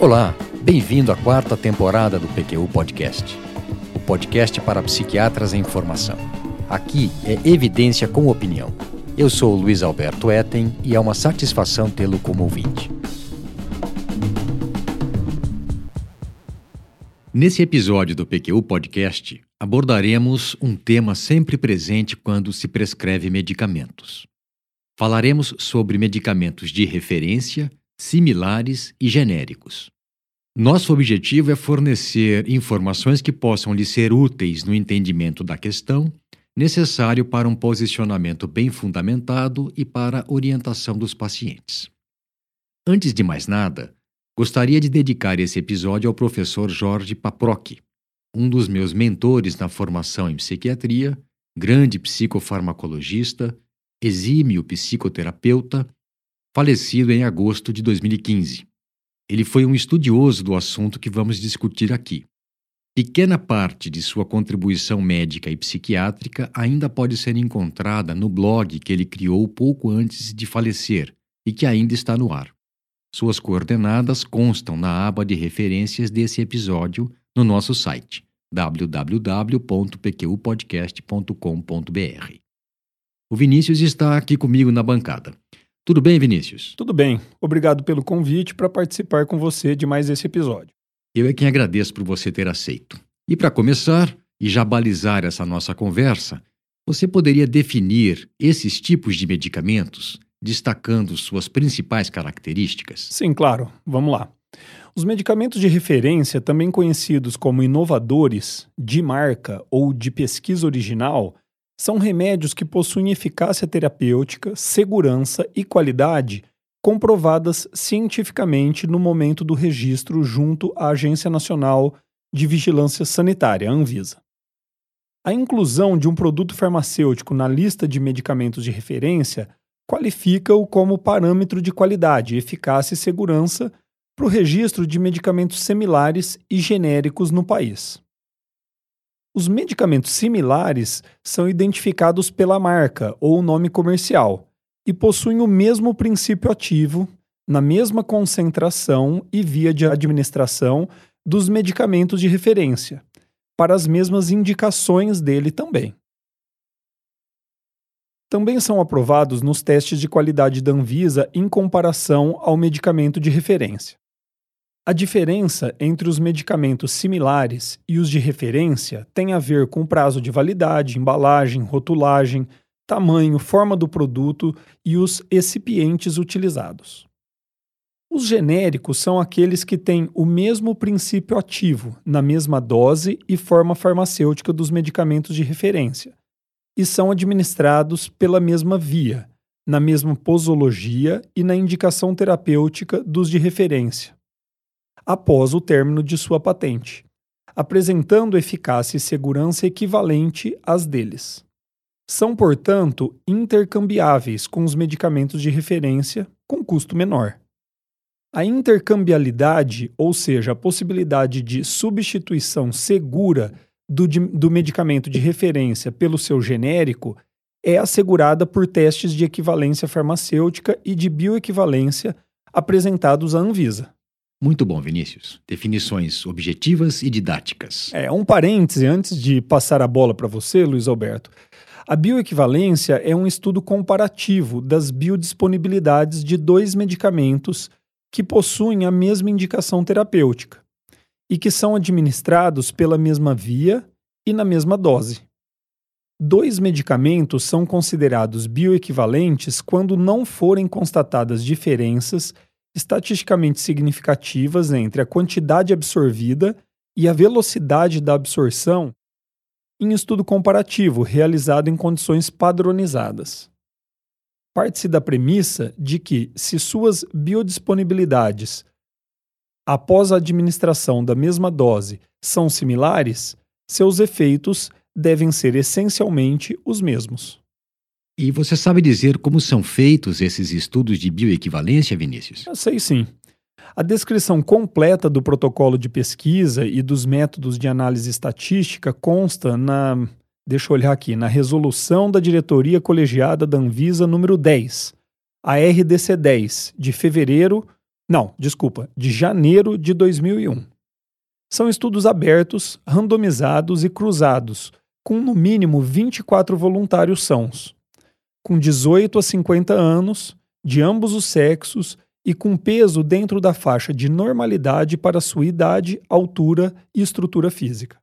Olá, bem-vindo à quarta temporada do PQU Podcast, o podcast para psiquiatras em formação. Aqui é evidência com opinião. Eu sou o Luiz Alberto Etten e é uma satisfação tê-lo como ouvinte. Nesse episódio do PQU Podcast, abordaremos um tema sempre presente quando se prescreve medicamentos. Falaremos sobre medicamentos de referência, similares e genéricos. Nosso objetivo é fornecer informações que possam lhe ser úteis no entendimento da questão, necessário para um posicionamento bem fundamentado e para a orientação dos pacientes. Antes de mais nada, Gostaria de dedicar esse episódio ao professor Jorge Paproc, um dos meus mentores na formação em psiquiatria, grande psicofarmacologista, exímio psicoterapeuta, falecido em agosto de 2015. Ele foi um estudioso do assunto que vamos discutir aqui. Pequena parte de sua contribuição médica e psiquiátrica ainda pode ser encontrada no blog que ele criou pouco antes de falecer e que ainda está no ar. Suas coordenadas constam na aba de referências desse episódio no nosso site www.pqpodcast.com.br. O Vinícius está aqui comigo na bancada. Tudo bem, Vinícius? Tudo bem. Obrigado pelo convite para participar com você de mais esse episódio. Eu é quem agradeço por você ter aceito. E para começar, e já balizar essa nossa conversa, você poderia definir esses tipos de medicamentos destacando suas principais características? Sim, claro. Vamos lá. Os medicamentos de referência, também conhecidos como inovadores, de marca ou de pesquisa original, são remédios que possuem eficácia terapêutica, segurança e qualidade comprovadas cientificamente no momento do registro junto à Agência Nacional de Vigilância Sanitária, Anvisa. A inclusão de um produto farmacêutico na lista de medicamentos de referência qualifica-o como parâmetro de qualidade, eficácia e segurança para o registro de medicamentos similares e genéricos no país. Os medicamentos similares são identificados pela marca ou nome comercial e possuem o mesmo princípio ativo, na mesma concentração e via de administração dos medicamentos de referência, para as mesmas indicações dele também também são aprovados nos testes de qualidade da Anvisa em comparação ao medicamento de referência. A diferença entre os medicamentos similares e os de referência tem a ver com prazo de validade, embalagem, rotulagem, tamanho, forma do produto e os recipientes utilizados. Os genéricos são aqueles que têm o mesmo princípio ativo, na mesma dose e forma farmacêutica dos medicamentos de referência, e são administrados pela mesma via, na mesma posologia e na indicação terapêutica dos de referência, após o término de sua patente, apresentando eficácia e segurança equivalente às deles. São, portanto, intercambiáveis com os medicamentos de referência com custo menor. A intercambialidade, ou seja, a possibilidade de substituição segura do, do medicamento de referência pelo seu genérico é assegurada por testes de equivalência farmacêutica e de bioequivalência apresentados à Anvisa. Muito bom, Vinícius. Definições objetivas e didáticas. É, um parêntese antes de passar a bola para você, Luiz Alberto. A bioequivalência é um estudo comparativo das biodisponibilidades de dois medicamentos que possuem a mesma indicação terapêutica e que são administrados pela mesma via e na mesma dose. Dois medicamentos são considerados bioequivalentes quando não forem constatadas diferenças estatisticamente significativas entre a quantidade absorvida e a velocidade da absorção em estudo comparativo realizado em condições padronizadas. Parte-se da premissa de que, se suas biodisponibilidades após a administração da mesma dose são similares, seus efeitos devem ser essencialmente os mesmos. E você sabe dizer como são feitos esses estudos de bioequivalência, Vinícius? Eu sei sim. A descrição completa do protocolo de pesquisa e dos métodos de análise estatística consta na. Deixa eu olhar aqui, na resolução da diretoria colegiada da Anvisa número 10, a RDC 10, de fevereiro Não, desculpa, de janeiro de 2001. São estudos abertos, randomizados e cruzados, com no mínimo 24 voluntários sãos, com 18 a 50 anos, de ambos os sexos e com peso dentro da faixa de normalidade para sua idade, altura e estrutura física.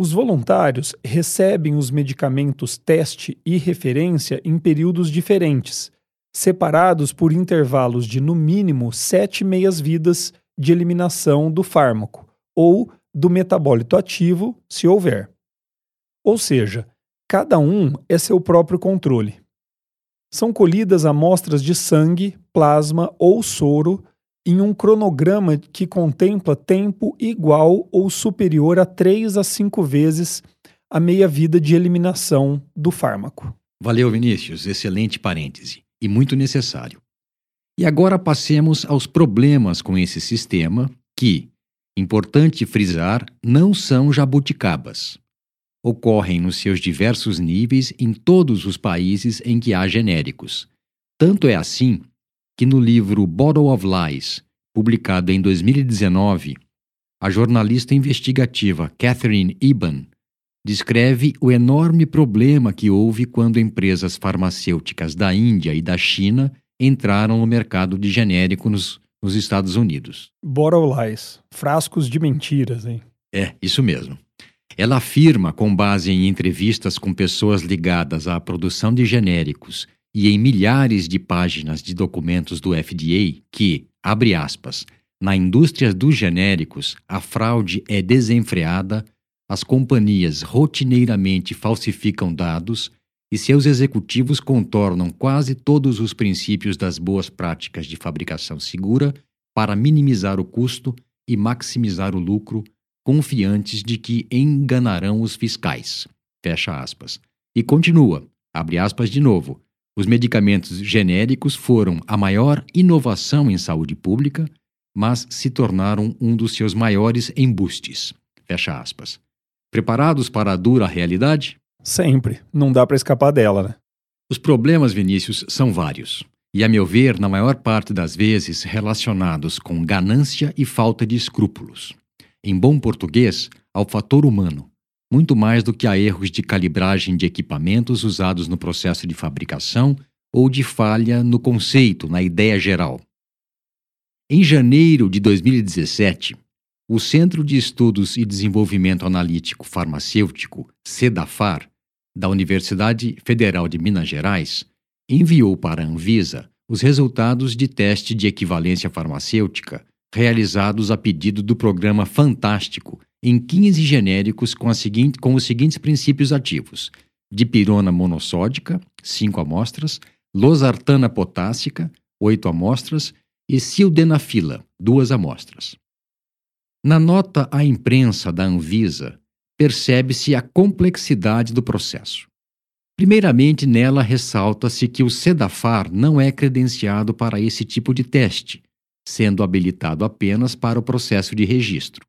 Os voluntários recebem os medicamentos teste e referência em períodos diferentes, separados por intervalos de no mínimo sete meias-vidas de eliminação do fármaco ou do metabólito ativo, se houver. Ou seja, cada um é seu próprio controle. São colhidas amostras de sangue, plasma ou soro em um cronograma que contempla tempo igual ou superior a 3 a 5 vezes a meia-vida de eliminação do fármaco. Valeu, Vinícius. Excelente parêntese. E muito necessário. E agora passemos aos problemas com esse sistema que, importante frisar, não são jabuticabas ocorrem nos seus diversos níveis em todos os países em que há genéricos. Tanto é assim que no livro Bottle of Lies, publicado em 2019, a jornalista investigativa Catherine Eban descreve o enorme problema que houve quando empresas farmacêuticas da Índia e da China entraram no mercado de genérico nos, nos Estados Unidos. Bottle Lies, frascos de mentiras, hein? É, isso mesmo. Ela afirma, com base em entrevistas com pessoas ligadas à produção de genéricos e em milhares de páginas de documentos do FDA, que, abre aspas, na indústria dos genéricos, a fraude é desenfreada, as companhias rotineiramente falsificam dados e seus executivos contornam quase todos os princípios das boas práticas de fabricação segura para minimizar o custo e maximizar o lucro confiantes de que enganarão os fiscais. Fecha aspas. E continua, abre aspas de novo. Os medicamentos genéricos foram a maior inovação em saúde pública, mas se tornaram um dos seus maiores embustes. Fecha aspas. Preparados para a dura realidade? Sempre. Não dá para escapar dela, né? Os problemas, Vinícius, são vários. E, a meu ver, na maior parte das vezes relacionados com ganância e falta de escrúpulos em bom português, ao fator humano, muito mais do que a erros de calibragem de equipamentos usados no processo de fabricação ou de falha no conceito, na ideia geral. Em janeiro de 2017, o Centro de Estudos e Desenvolvimento Analítico Farmacêutico, CEDAFAR, da Universidade Federal de Minas Gerais, enviou para a Anvisa os resultados de teste de equivalência farmacêutica realizados a pedido do programa Fantástico, em 15 genéricos com, seguinte, com os seguintes princípios ativos: dipirona monossódica, 5 amostras, losartana potássica, 8 amostras, e sildenafila, 2 amostras. Na nota à imprensa da Anvisa, percebe-se a complexidade do processo. Primeiramente, nela ressalta-se que o Sedafar não é credenciado para esse tipo de teste, sendo habilitado apenas para o processo de registro.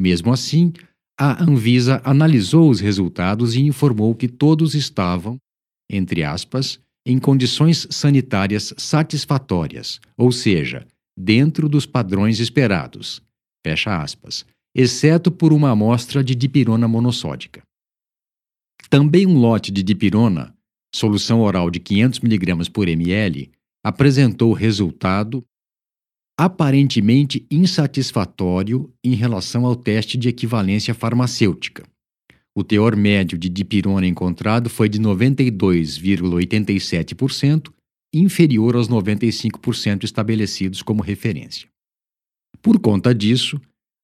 Mesmo assim, a Anvisa analisou os resultados e informou que todos estavam, entre aspas, em condições sanitárias satisfatórias, ou seja, dentro dos padrões esperados, fecha aspas, exceto por uma amostra de dipirona monossódica. Também um lote de dipirona, solução oral de 500 mg por ml, apresentou resultado aparentemente insatisfatório em relação ao teste de equivalência farmacêutica. O teor médio de dipirona encontrado foi de 92,87%, inferior aos 95% estabelecidos como referência. Por conta disso,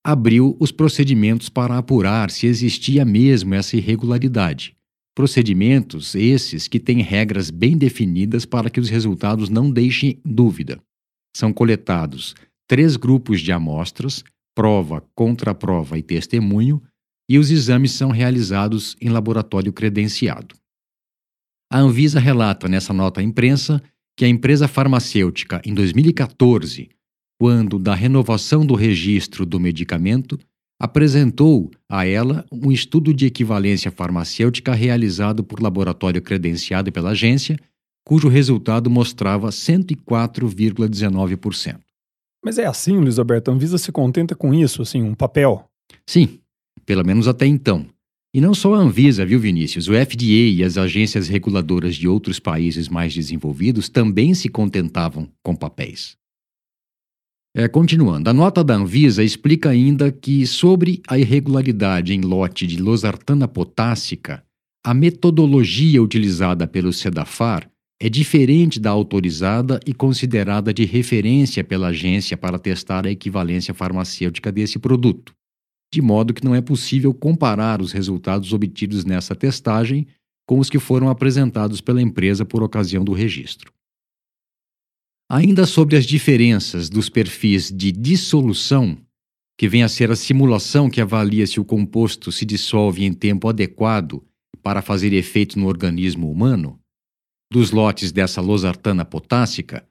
abriu os procedimentos para apurar se existia mesmo essa irregularidade. Procedimentos esses que têm regras bem definidas para que os resultados não deixem dúvida são coletados três grupos de amostras, prova, contraprova e testemunho, e os exames são realizados em laboratório credenciado. A Anvisa relata nessa nota à imprensa que a empresa farmacêutica, em 2014, quando da renovação do registro do medicamento, apresentou a ela um estudo de equivalência farmacêutica realizado por laboratório credenciado pela agência cujo resultado mostrava 104,19%. Mas é assim, Luiz Alberto, a Anvisa se contenta com isso, assim, um papel? Sim, pelo menos até então. E não só a Anvisa, viu, Vinícius? O FDA e as agências reguladoras de outros países mais desenvolvidos também se contentavam com papéis. É, continuando, a nota da Anvisa explica ainda que, sobre a irregularidade em lote de losartana potássica, a metodologia utilizada pelo Sedafar é diferente da autorizada e considerada de referência pela agência para testar a equivalência farmacêutica desse produto, de modo que não é possível comparar os resultados obtidos nessa testagem com os que foram apresentados pela empresa por ocasião do registro. Ainda sobre as diferenças dos perfis de dissolução, que vem a ser a simulação que avalia se o composto se dissolve em tempo adequado para fazer efeito no organismo humano, dos lotes dessa losartana potássica,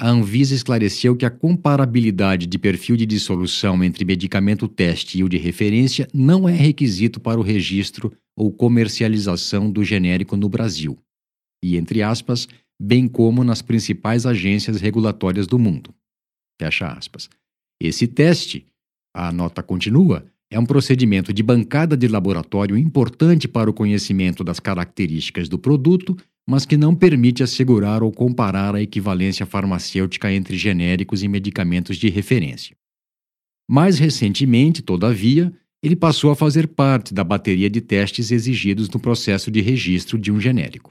a Anvisa esclareceu que a comparabilidade de perfil de dissolução entre medicamento teste e o de referência não é requisito para o registro ou comercialização do genérico no Brasil, e, entre aspas, bem como nas principais agências regulatórias do mundo. Fecha aspas. Esse teste, a nota continua, é um procedimento de bancada de laboratório importante para o conhecimento das características do produto mas que não permite assegurar ou comparar a equivalência farmacêutica entre genéricos e medicamentos de referência. Mais recentemente, todavia, ele passou a fazer parte da bateria de testes exigidos no processo de registro de um genérico.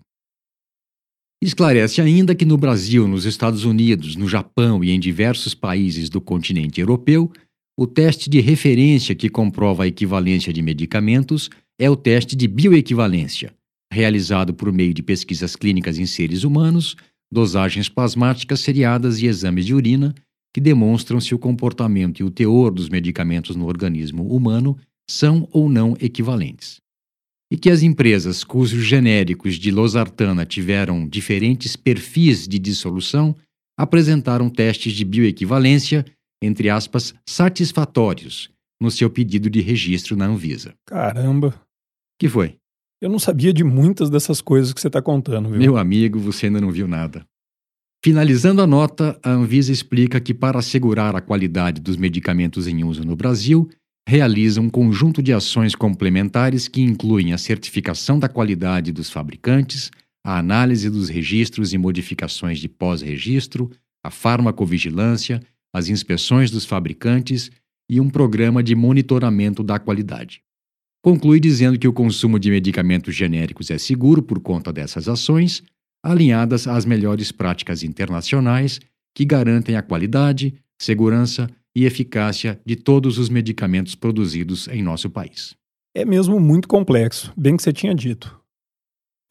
Esclarece ainda que no Brasil, nos Estados Unidos, no Japão e em diversos países do continente europeu, o teste de referência que comprova a equivalência de medicamentos é o teste de bioequivalência, realizado por meio de pesquisas clínicas em seres humanos, dosagens plasmáticas seriadas e exames de urina que demonstram se o comportamento e o teor dos medicamentos no organismo humano são ou não equivalentes. E que as empresas cujos genéricos de losartana tiveram diferentes perfis de dissolução apresentaram testes de bioequivalência, entre aspas, satisfatórios, no seu pedido de registro na Anvisa. Caramba! Que foi? Eu não sabia de muitas dessas coisas que você está contando, viu? Meu amigo, você ainda não viu nada. Finalizando a nota, a Anvisa explica que, para assegurar a qualidade dos medicamentos em uso no Brasil, realiza um conjunto de ações complementares que incluem a certificação da qualidade dos fabricantes, a análise dos registros e modificações de pós-registro, a farmacovigilância, as inspeções dos fabricantes e um programa de monitoramento da qualidade. Conclui dizendo que o consumo de medicamentos genéricos é seguro por conta dessas ações, alinhadas às melhores práticas internacionais que garantem a qualidade, segurança e eficácia de todos os medicamentos produzidos em nosso país. É mesmo muito complexo, bem que você tinha dito.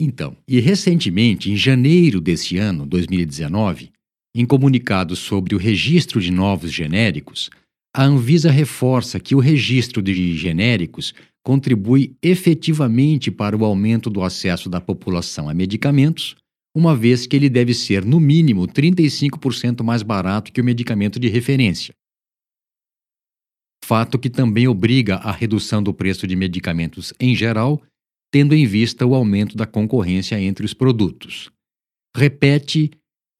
Então, e recentemente, em janeiro desse ano, 2019, em comunicado sobre o registro de novos genéricos, a Anvisa reforça que o registro de genéricos contribui efetivamente para o aumento do acesso da população a medicamentos, uma vez que ele deve ser, no mínimo, 35% mais barato que o medicamento de referência. Fato que também obriga a redução do preço de medicamentos em geral, tendo em vista o aumento da concorrência entre os produtos. Repete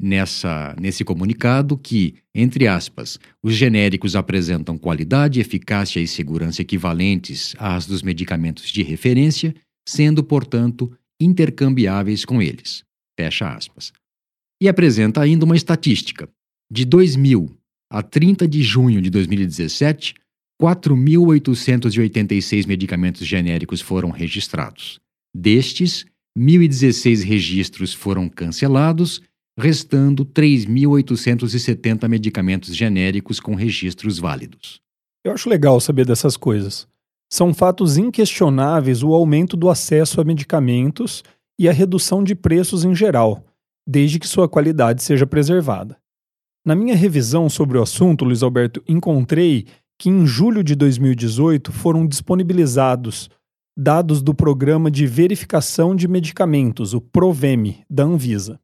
nessa, nesse comunicado que, entre aspas, os genéricos apresentam qualidade, eficácia e segurança equivalentes às dos medicamentos de referência, sendo, portanto, intercambiáveis com eles. Fecha aspas. E apresenta ainda uma estatística. De 2000 a 30 de junho de 2017, 4.886 medicamentos genéricos foram registrados. Destes, 1.016 registros foram cancelados restando 3.870 medicamentos genéricos com registros válidos. Eu acho legal saber dessas coisas. São fatos inquestionáveis o aumento do acesso a medicamentos e a redução de preços em geral, desde que sua qualidade seja preservada. Na minha revisão sobre o assunto, Luiz Alberto, encontrei que em julho de 2018 foram disponibilizados dados do Programa de Verificação de Medicamentos, o PROVEME, da Anvisa.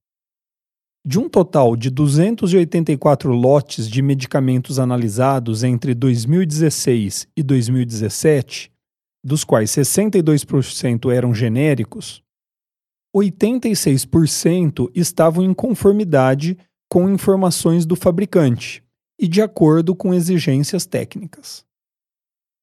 De um total de 284 lotes de medicamentos analisados entre 2016 e 2017, dos quais 62% eram genéricos, 86% estavam em conformidade com informações do fabricante e de acordo com exigências técnicas.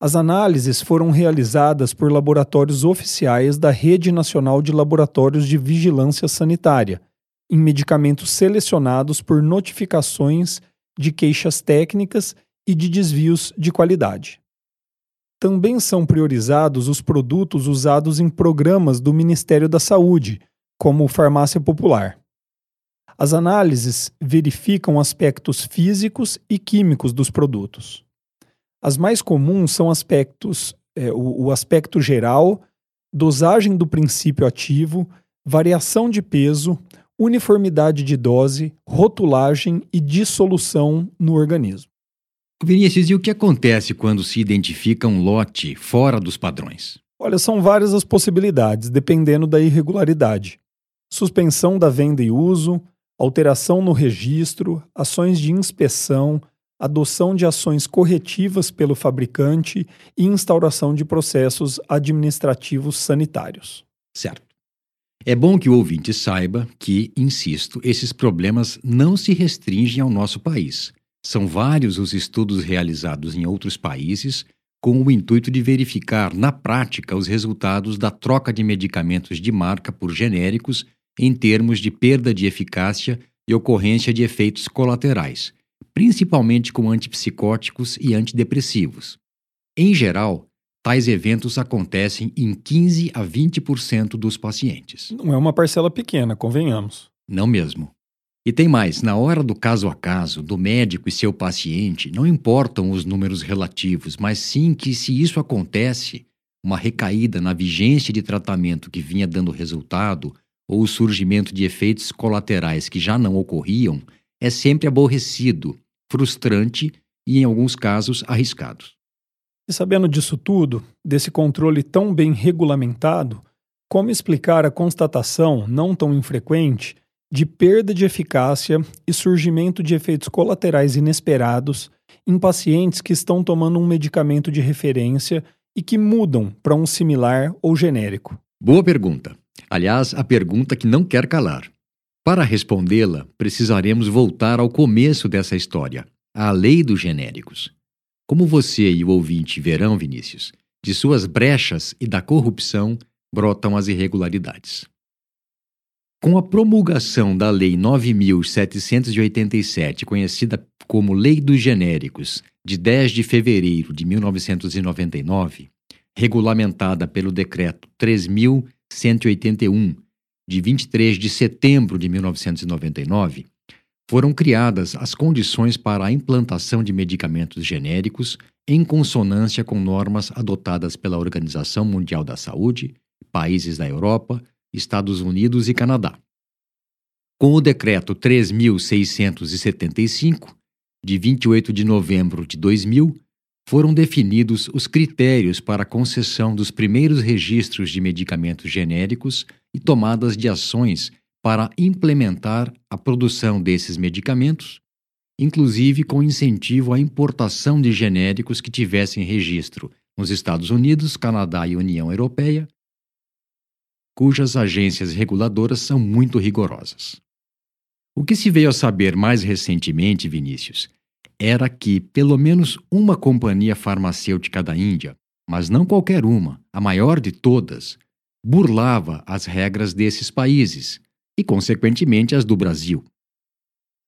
As análises foram realizadas por laboratórios oficiais da Rede Nacional de Laboratórios de Vigilância Sanitária, em medicamentos selecionados por notificações de queixas técnicas e de desvios de qualidade. Também são priorizados os produtos usados em programas do Ministério da Saúde, como farmácia popular. As análises verificam aspectos físicos e químicos dos produtos. As mais comuns são aspectos, é, o, o aspecto geral, dosagem do princípio ativo, variação de peso, uniformidade de dose, rotulagem e dissolução no organismo. Vinícius, e o que acontece quando se identifica um lote fora dos padrões? Olha, são várias as possibilidades, dependendo da irregularidade. Suspensão da venda e uso, alteração no registro, ações de inspeção, adoção de ações corretivas pelo fabricante e instauração de processos administrativos sanitários. Certo. É bom que o ouvinte saiba que, insisto, esses problemas não se restringem ao nosso país. São vários os estudos realizados em outros países com o intuito de verificar na prática os resultados da troca de medicamentos de marca por genéricos em termos de perda de eficácia e ocorrência de efeitos colaterais, principalmente com antipsicóticos e antidepressivos. Em geral, tais eventos acontecem em 15 a 20% dos pacientes. Não é uma parcela pequena, convenhamos. Não mesmo. E tem mais: na hora do caso a caso, do médico e seu paciente, não importam os números relativos, mas sim que, se isso acontece, uma recaída na vigência de tratamento que vinha dando resultado ou o surgimento de efeitos colaterais que já não ocorriam, é sempre aborrecido, frustrante e, em alguns casos, arriscado. E sabendo disso tudo, desse controle tão bem regulamentado, como explicar a constatação, não tão infrequente, de perda de eficácia e surgimento de efeitos colaterais inesperados em pacientes que estão tomando um medicamento de referência e que mudam para um similar ou genérico? Boa pergunta. Aliás, a pergunta que não quer calar. Para respondê-la, precisaremos voltar ao começo dessa história, à lei dos genéricos. Como você e o ouvinte verão, Vinícius, de suas brechas e da corrupção brotam as irregularidades. Com a promulgação da Lei 9787, conhecida como Lei dos Genéricos, de 10 de fevereiro de 1999, regulamentada pelo Decreto 3181, de 23 de setembro de 1999, foram criadas as condições para a implantação de medicamentos genéricos em consonância com normas adotadas pela Organização Mundial da Saúde, países da Europa, Estados Unidos e Canadá. Com o Decreto 3675, de 28 de novembro de 2000, foram definidos os critérios para a concessão dos primeiros registros de medicamentos genéricos e tomadas de ações para implementar a produção desses medicamentos, inclusive com incentivo à importação de genéricos que tivessem registro nos Estados Unidos, Canadá e União Europeia, cujas agências reguladoras são muito rigorosas. O que se veio a saber mais recentemente, Vinícius, era que pelo menos uma companhia farmacêutica da Índia, mas não qualquer uma, a maior de todas, burlava as regras desses países e, consequentemente, as do Brasil.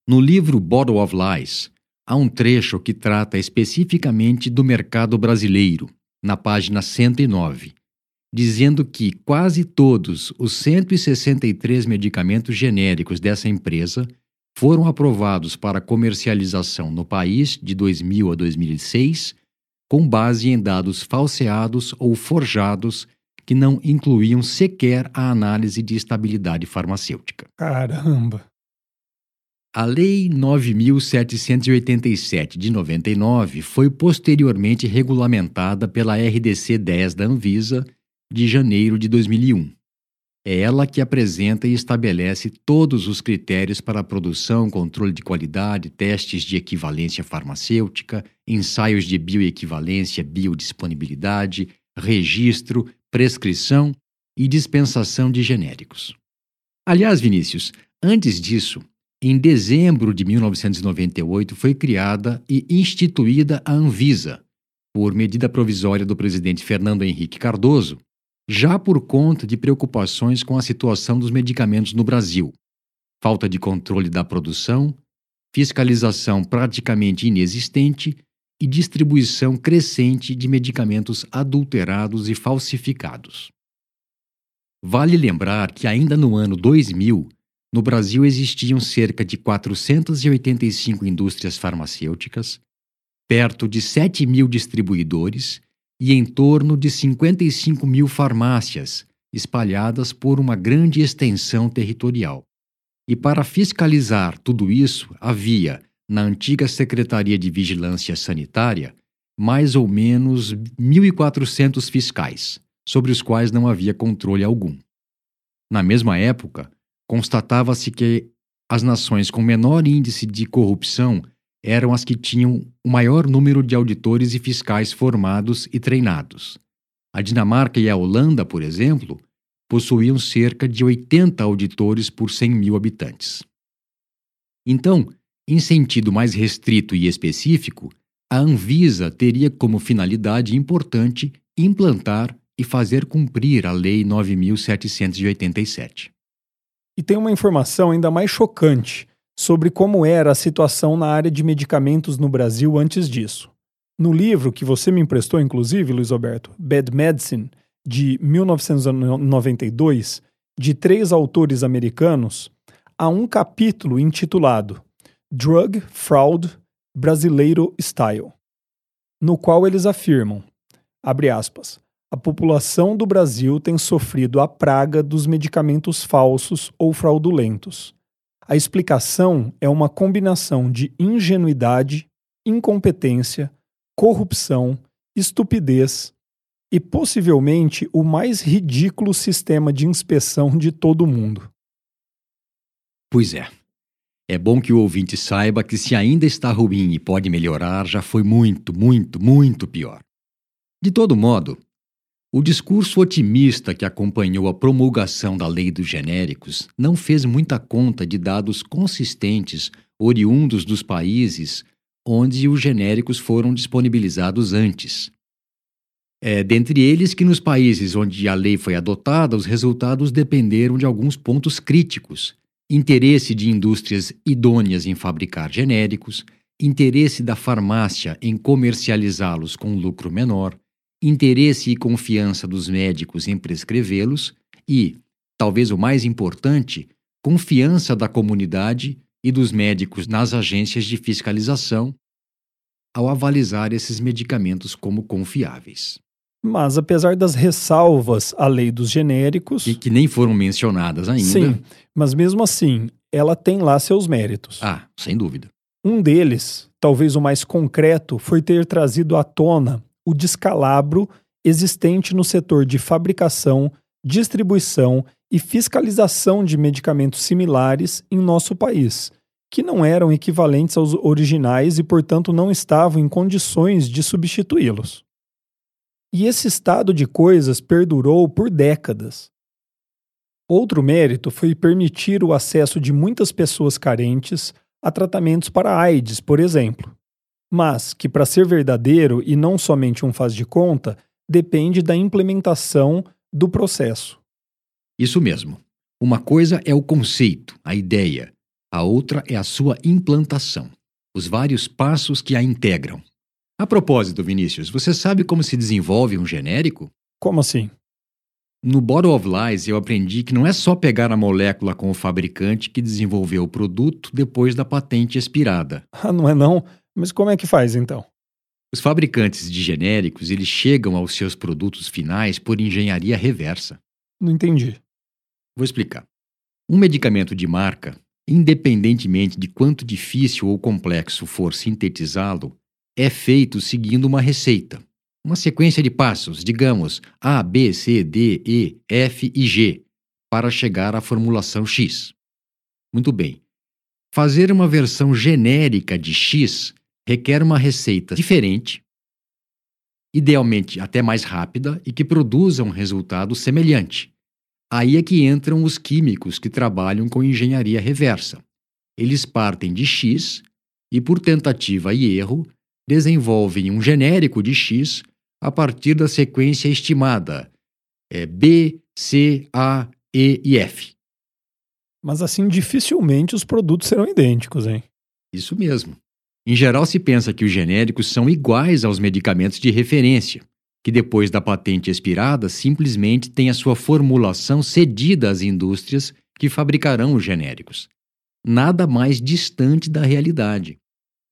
No livro Bottle of Lies, há um trecho que trata especificamente do mercado brasileiro, na página 109, dizendo que quase todos os 163 medicamentos genéricos dessa empresa foram aprovados para comercialização no país de 2000 a 2006, com base em dados falseados ou forjados que não incluíam sequer a análise de estabilidade farmacêutica. Caramba! A Lei 9787 de 99 foi posteriormente regulamentada pela RDC 10 da Anvisa de janeiro de 2001. É ela que apresenta e estabelece todos os critérios para a produção, controle de qualidade, testes de equivalência farmacêutica, ensaios de bioequivalência, biodisponibilidade, registro, prescrição e dispensação de genéricos. Aliás, Vinícius, antes disso, em dezembro de 1998 foi criada e instituída a Anvisa, por medida provisória do presidente Fernando Henrique Cardoso, já por conta de preocupações com a situação dos medicamentos no Brasil, falta de controle da produção, fiscalização praticamente inexistente e distribuição crescente de medicamentos adulterados e falsificados. Vale lembrar que ainda no ano 2000, no Brasil existiam cerca de 485 indústrias farmacêuticas, perto de 7 mil distribuidores e em torno de 55 mil farmácias, espalhadas por uma grande extensão territorial. E para fiscalizar tudo isso, havia, na antiga Secretaria de Vigilância Sanitária, mais ou menos 1.400 fiscais, sobre os quais não havia controle algum. Na mesma época, constatava-se que as nações com menor índice de corrupção eram as que tinham o maior número de auditores e fiscais formados e treinados. A Dinamarca e a Holanda, por exemplo, possuíam cerca de 80 auditores por 100 mil habitantes. Então, em sentido mais restrito e específico, a Anvisa teria como finalidade importante implantar e fazer cumprir a Lei 9787. E tem uma informação ainda mais chocante sobre como era a situação na área de medicamentos no Brasil antes disso. No livro que você me emprestou, inclusive, Luiz Alberto, Bad Medicine, de 1992, de três autores americanos, há um capítulo intitulado Drug Fraud Brasileiro Style, no qual eles afirmam, abre aspas, a população do Brasil tem sofrido a praga dos medicamentos falsos ou fraudulentos. A explicação é uma combinação de ingenuidade, incompetência, corrupção, estupidez e possivelmente o mais ridículo sistema de inspeção de todo o mundo. Pois é. É bom que o ouvinte saiba que se ainda está ruim e pode melhorar, já foi muito, muito, muito pior. De todo modo, o discurso otimista que acompanhou a promulgação da Lei dos Genéricos não fez muita conta de dados consistentes oriundos dos países onde os genéricos foram disponibilizados antes. É, dentre eles que nos países onde a lei foi adotada, os resultados dependeram de alguns pontos críticos: interesse de indústrias idôneas em fabricar genéricos, interesse da farmácia em comercializá-los com lucro menor, interesse e confiança dos médicos em prescrevê-los e, talvez o mais importante, confiança da comunidade e dos médicos nas agências de fiscalização ao avalizar esses medicamentos como confiáveis. Mas, apesar das ressalvas à lei dos genéricos. E que nem foram mencionadas ainda. Sim, mas mesmo assim, ela tem lá seus méritos. Ah, sem dúvida. Um deles, talvez o mais concreto, foi ter trazido à tona o descalabro existente no setor de fabricação, distribuição e fiscalização de medicamentos similares em nosso país, que não eram equivalentes aos originais e, portanto, não estavam em condições de substituí-los. E esse estado de coisas perdurou por décadas. Outro mérito foi permitir o acesso de muitas pessoas carentes a tratamentos para AIDS, por exemplo mas que, para ser verdadeiro e não somente um faz de conta, depende da implementação do processo. Isso mesmo. Uma coisa é o conceito, a ideia, a outra é a sua implantação, os vários passos que a integram. A propósito, Vinícius, você sabe como se desenvolve um genérico? Como assim? No Bottle of Lies, eu aprendi que não é só pegar a molécula com o fabricante que desenvolveu o produto depois da patente expirada. Ah, não é não? Mas como é que faz então? Os fabricantes de genéricos, eles chegam aos seus produtos finais por engenharia reversa. Não entendi. Vou explicar. Um medicamento de marca, independentemente de quanto difícil ou complexo for sintetizá-lo, é feito seguindo uma receita, uma sequência de passos, digamos A, B, C, D, E, F e G, para chegar à formulação X. Muito bem. Fazer uma versão genérica de X requer uma receita diferente, idealmente até mais rápida e que produza um resultado semelhante. Aí é que entram os químicos que trabalham com engenharia reversa. eles partem de X e, por tentativa e erro, desenvolvem um genérico de X a partir da sequência estimada é B, C, A, E e F. Mas assim, dificilmente os produtos serão idênticos, hein? Isso mesmo. Em geral, se pensa que os genéricos são iguais aos medicamentos de referência, que depois da patente expirada simplesmente têm a sua formulação cedida às indústrias que fabricarão os genéricos. Nada mais distante da realidade.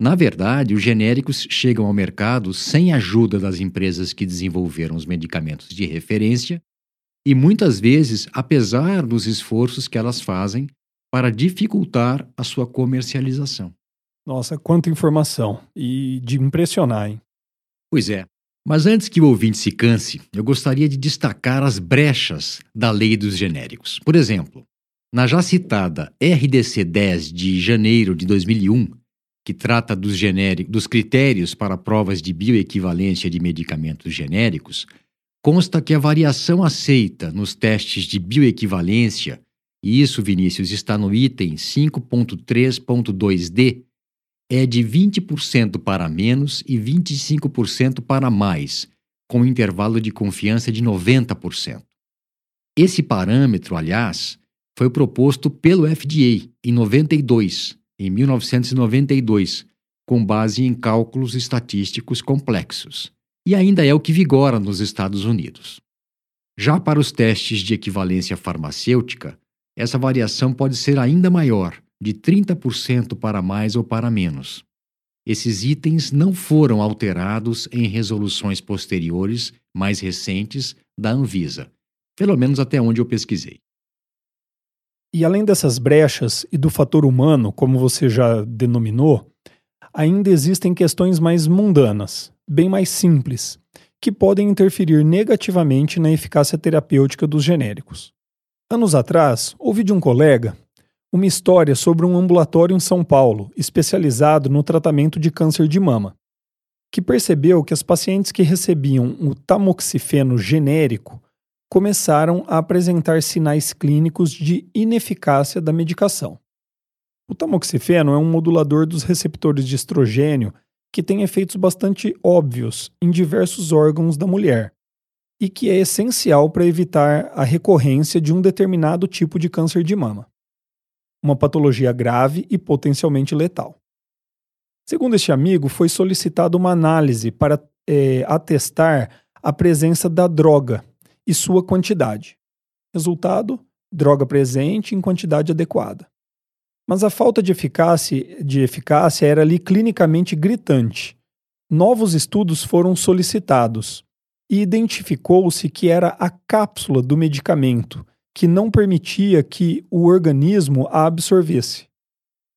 Na verdade, os genéricos chegam ao mercado sem a ajuda das empresas que desenvolveram os medicamentos de referência e muitas vezes apesar dos esforços que elas fazem para dificultar a sua comercialização. Nossa, quanta informação e de impressionar, hein? Pois é. Mas antes que o ouvinte se canse, eu gostaria de destacar as brechas da lei dos genéricos. Por exemplo, na já citada RDC 10 de janeiro de 2001, que trata dos, genéricos, dos critérios para provas de bioequivalência de medicamentos genéricos, consta que a variação aceita nos testes de bioequivalência, e isso, Vinícius, está no item 5.3.2d, é de 20% para menos e 25% para mais, com intervalo de confiança de 90%. Esse parâmetro, aliás, foi proposto pelo FDA em 92, em 1992, com base em cálculos estatísticos complexos e ainda é o que vigora nos Estados Unidos. Já para os testes de equivalência farmacêutica, essa variação pode ser ainda maior, de 30% para mais ou para menos. Esses itens não foram alterados em resoluções posteriores, mais recentes, da Anvisa, pelo menos até onde eu pesquisei. E além dessas brechas e do fator humano, como você já denominou, ainda existem questões mais mundanas, bem mais simples, que podem interferir negativamente na eficácia terapêutica dos genéricos. Anos atrás, ouvi de um colega uma história sobre um ambulatório em São Paulo, especializado no tratamento de câncer de mama, que percebeu que as pacientes que recebiam o tamoxifeno genérico começaram a apresentar sinais clínicos de ineficácia da medicação. O tamoxifeno é um modulador dos receptores de estrogênio que tem efeitos bastante óbvios em diversos órgãos da mulher e que é essencial para evitar a recorrência de um determinado tipo de câncer de mama, uma patologia grave e potencialmente letal. Segundo este amigo, foi solicitada uma análise para é, atestar a presença da droga e sua quantidade. Resultado: droga presente em quantidade adequada. Mas a falta de eficácia, de eficácia era ali clinicamente gritante. Novos estudos foram solicitados e identificou-se que era a cápsula do medicamento que não permitia que o organismo a absorvesse.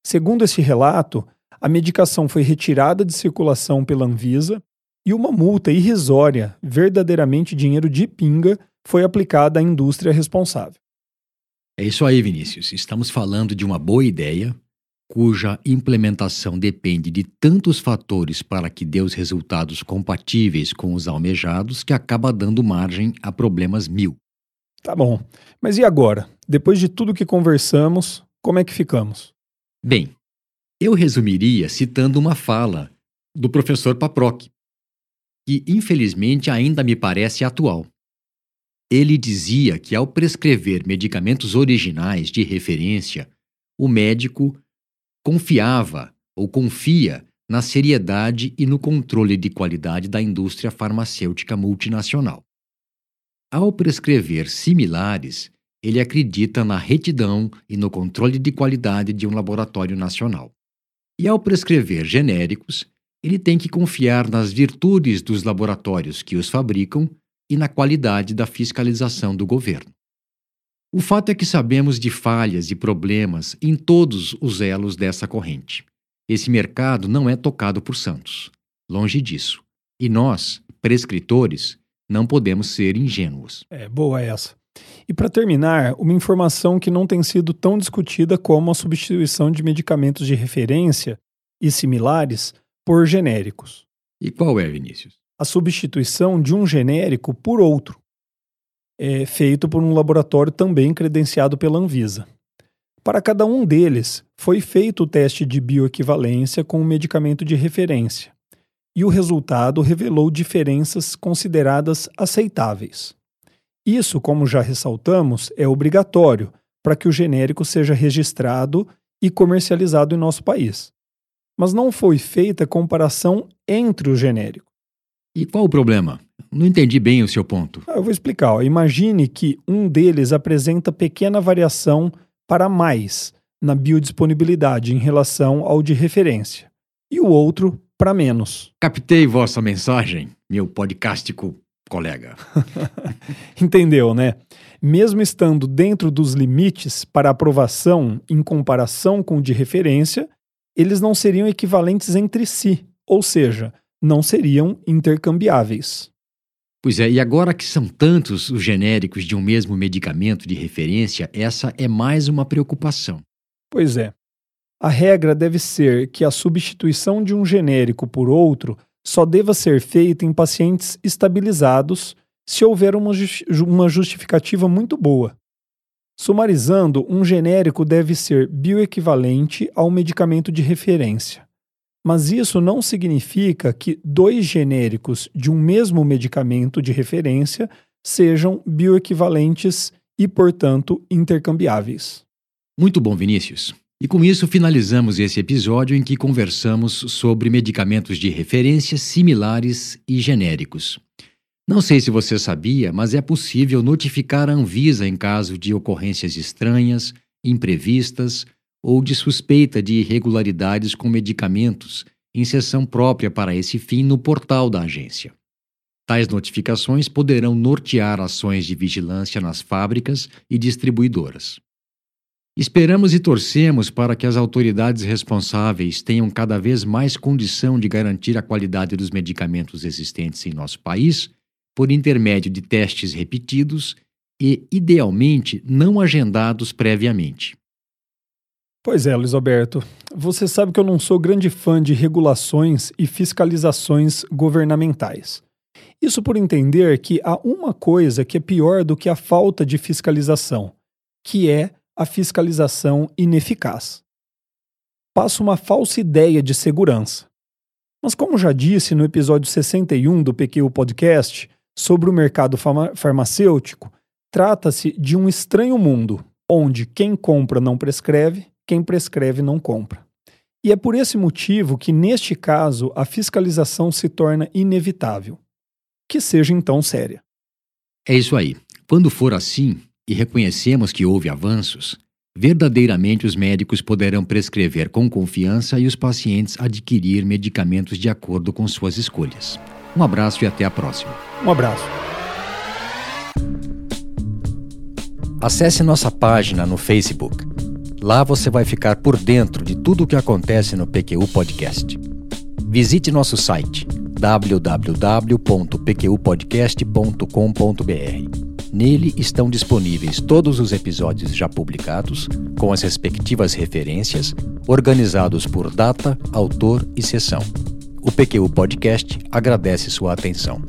Segundo esse relato, a medicação foi retirada de circulação pela Anvisa e uma multa irrisória, verdadeiramente dinheiro de pinga, foi aplicada à indústria responsável. É isso aí, Vinícius. Estamos falando de uma boa ideia cuja implementação depende de tantos fatores para que dê os resultados compatíveis com os almejados que acaba dando margem a problemas mil. Tá bom. Mas e agora? Depois de tudo que conversamos, como é que ficamos? Bem, eu resumiria citando uma fala do professor Paproc, que infelizmente ainda me parece atual. Ele dizia que, ao prescrever medicamentos originais de referência, o médico confiava ou confia na seriedade e no controle de qualidade da indústria farmacêutica multinacional. Ao prescrever similares, ele acredita na retidão e no controle de qualidade de um laboratório nacional. E ao prescrever genéricos, ele tem que confiar nas virtudes dos laboratórios que os fabricam e na qualidade da fiscalização do governo. O fato é que sabemos de falhas e problemas em todos os elos dessa corrente. Esse mercado não é tocado por santos. Longe disso. E nós, prescritores, não podemos ser ingênuos. É boa essa. E para terminar, uma informação que não tem sido tão discutida como a substituição de medicamentos de referência e similares por genéricos. E qual é, Vinícius? a substituição de um genérico por outro, é feito por um laboratório também credenciado pela Anvisa. Para cada um deles, foi feito o teste de bioequivalência com o medicamento de referência, e o resultado revelou diferenças consideradas aceitáveis. Isso, como já ressaltamos, é obrigatório para que o genérico seja registrado e comercializado em nosso país. Mas não foi feita comparação entre o genérico. E qual o problema? Não entendi bem o seu ponto. Ah, eu vou explicar. Ó. Imagine que um deles apresenta pequena variação para mais na biodisponibilidade em relação ao de referência, e o outro para menos. Captei vossa mensagem, meu podcastico colega. Entendeu, né? Mesmo estando dentro dos limites para aprovação em comparação com o de referência, eles não seriam equivalentes entre si, ou seja, não seriam intercambiáveis. Pois é, e agora que são tantos os genéricos de um mesmo medicamento de referência, essa é mais uma preocupação. Pois é. A regra deve ser que a substituição de um genérico por outro só deva ser feita em pacientes estabilizados se houver uma, justificativa muito boa. Sumarizando, um genérico deve ser bioequivalente ao medicamento de referência. Mas isso não significa que dois genéricos de um mesmo medicamento de referência sejam bioequivalentes e, portanto, intercambiáveis. Muito bom, Vinícius. E com isso finalizamos esse episódio em que conversamos sobre medicamentos de referência similares e genéricos. Não sei se você sabia, mas é possível notificar a Anvisa em caso de ocorrências estranhas, imprevistas ou de suspeita de irregularidades com medicamentos em sessão própria para esse fim no portal da agência. Tais notificações poderão nortear ações de vigilância nas fábricas e distribuidoras. Esperamos e torcemos para que as autoridades responsáveis tenham cada vez mais condição de garantir a qualidade dos medicamentos existentes em nosso país por intermédio de testes repetidos e, idealmente, não agendados previamente. Pois é, Luiz Alberto. Você sabe que eu não sou grande fã de regulações e fiscalizações governamentais. Isso por entender que há uma coisa que é pior do que a falta de fiscalização, que é a fiscalização ineficaz. Passa uma falsa ideia de segurança. Mas, como já disse no episódio 61 do PQ Podcast sobre o mercado farmacêutico, trata-se de um estranho mundo onde quem compra não prescreve quem prescreve não compra. E é por esse motivo que, neste caso, a fiscalização se torna inevitável. Que seja então séria. É isso aí. Quando for assim, e reconhecemos que houve avanços, verdadeiramente os médicos poderão prescrever com confiança e os pacientes adquirir medicamentos de acordo com suas escolhas. Um abraço e até a próxima. Um abraço. Acesse nossa página no Facebook Lá você vai ficar por dentro de tudo o que acontece no PQU Podcast. Visite nosso site www.pqpodcast.com.br. Nele estão disponíveis todos os episódios já publicados, com as respectivas referências, organizados por data, autor e sessão. O PQU Podcast agradece sua atenção.